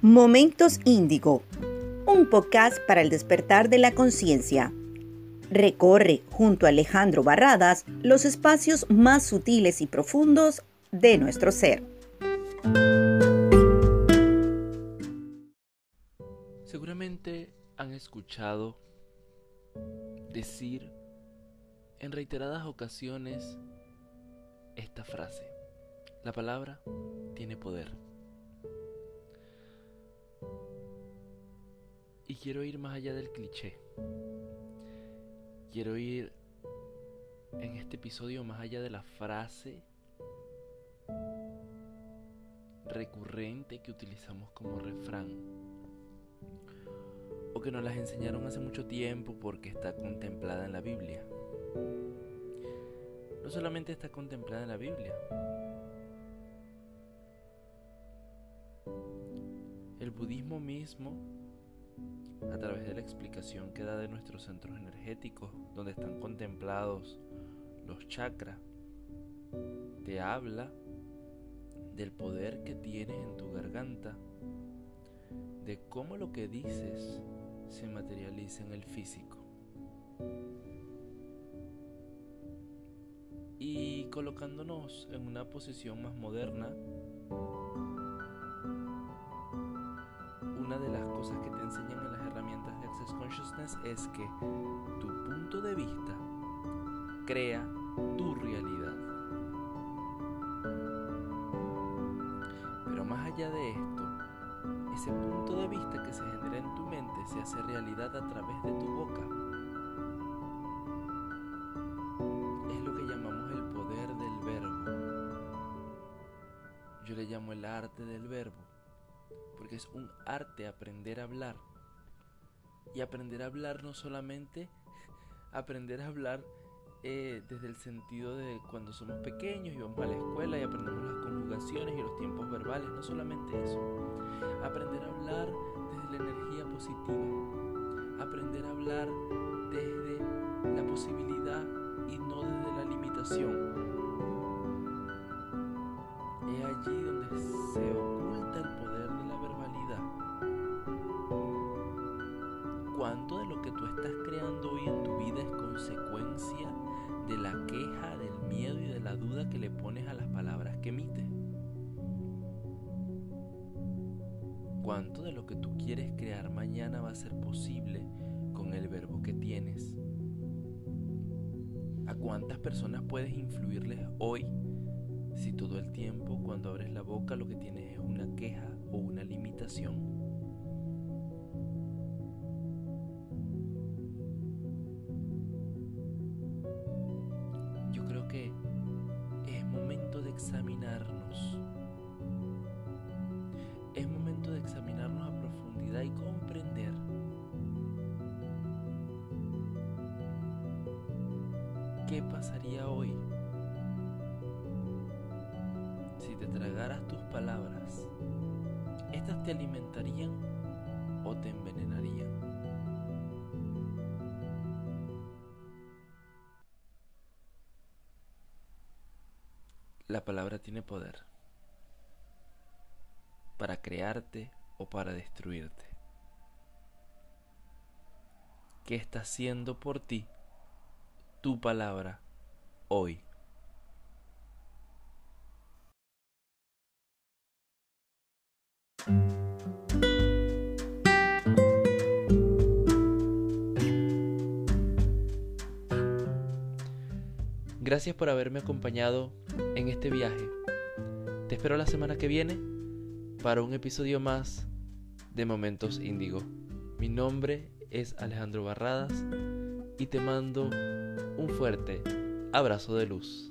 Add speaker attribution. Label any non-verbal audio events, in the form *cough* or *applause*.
Speaker 1: Momentos Índigo, un podcast para el despertar de la conciencia. Recorre junto a Alejandro Barradas los espacios más sutiles y profundos de nuestro ser.
Speaker 2: Seguramente han escuchado decir en reiteradas ocasiones esta frase. La palabra tiene poder. Y quiero ir más allá del cliché. Quiero ir en este episodio más allá de la frase recurrente que utilizamos como refrán. O que nos las enseñaron hace mucho tiempo porque está contemplada en la Biblia. No solamente está contemplada en la Biblia, El budismo mismo, a través de la explicación que da de nuestros centros energéticos, donde están contemplados los chakras, te habla del poder que tienes en tu garganta, de cómo lo que dices se materializa en el físico. Y colocándonos en una posición más moderna, una de las cosas que te enseñan en las herramientas de Access Consciousness es que tu punto de vista crea tu realidad. Pero más allá de esto, ese punto de vista que se genera en tu mente se hace realidad a través de tu boca. Es lo que llamamos el poder del verbo. Yo le llamo el arte del verbo porque es un arte aprender a hablar. Y aprender a hablar no solamente *laughs* aprender a hablar eh, desde el sentido de cuando somos pequeños y vamos a la escuela y aprendemos las conjugaciones y los tiempos verbales, no solamente eso. Aprender a hablar desde la energía positiva. Aprender a hablar desde la posibilidad y no desde la limitación. De la queja, del miedo y de la duda que le pones a las palabras que emites? ¿Cuánto de lo que tú quieres crear mañana va a ser posible con el verbo que tienes? ¿A cuántas personas puedes influirles hoy si todo el tiempo cuando abres la boca lo que tienes es una queja o una limitación? Examinarnos. Es momento de examinarnos a profundidad y comprender qué pasaría hoy si te tragaras tus palabras. ¿Estas te alimentarían o te envenenarían? La palabra tiene poder para crearte o para destruirte. ¿Qué está haciendo por ti tu palabra hoy? Gracias por haberme acompañado en este viaje. Te espero la semana que viene para un episodio más de Momentos Índigo. Mi nombre es Alejandro Barradas y te mando un fuerte abrazo de luz.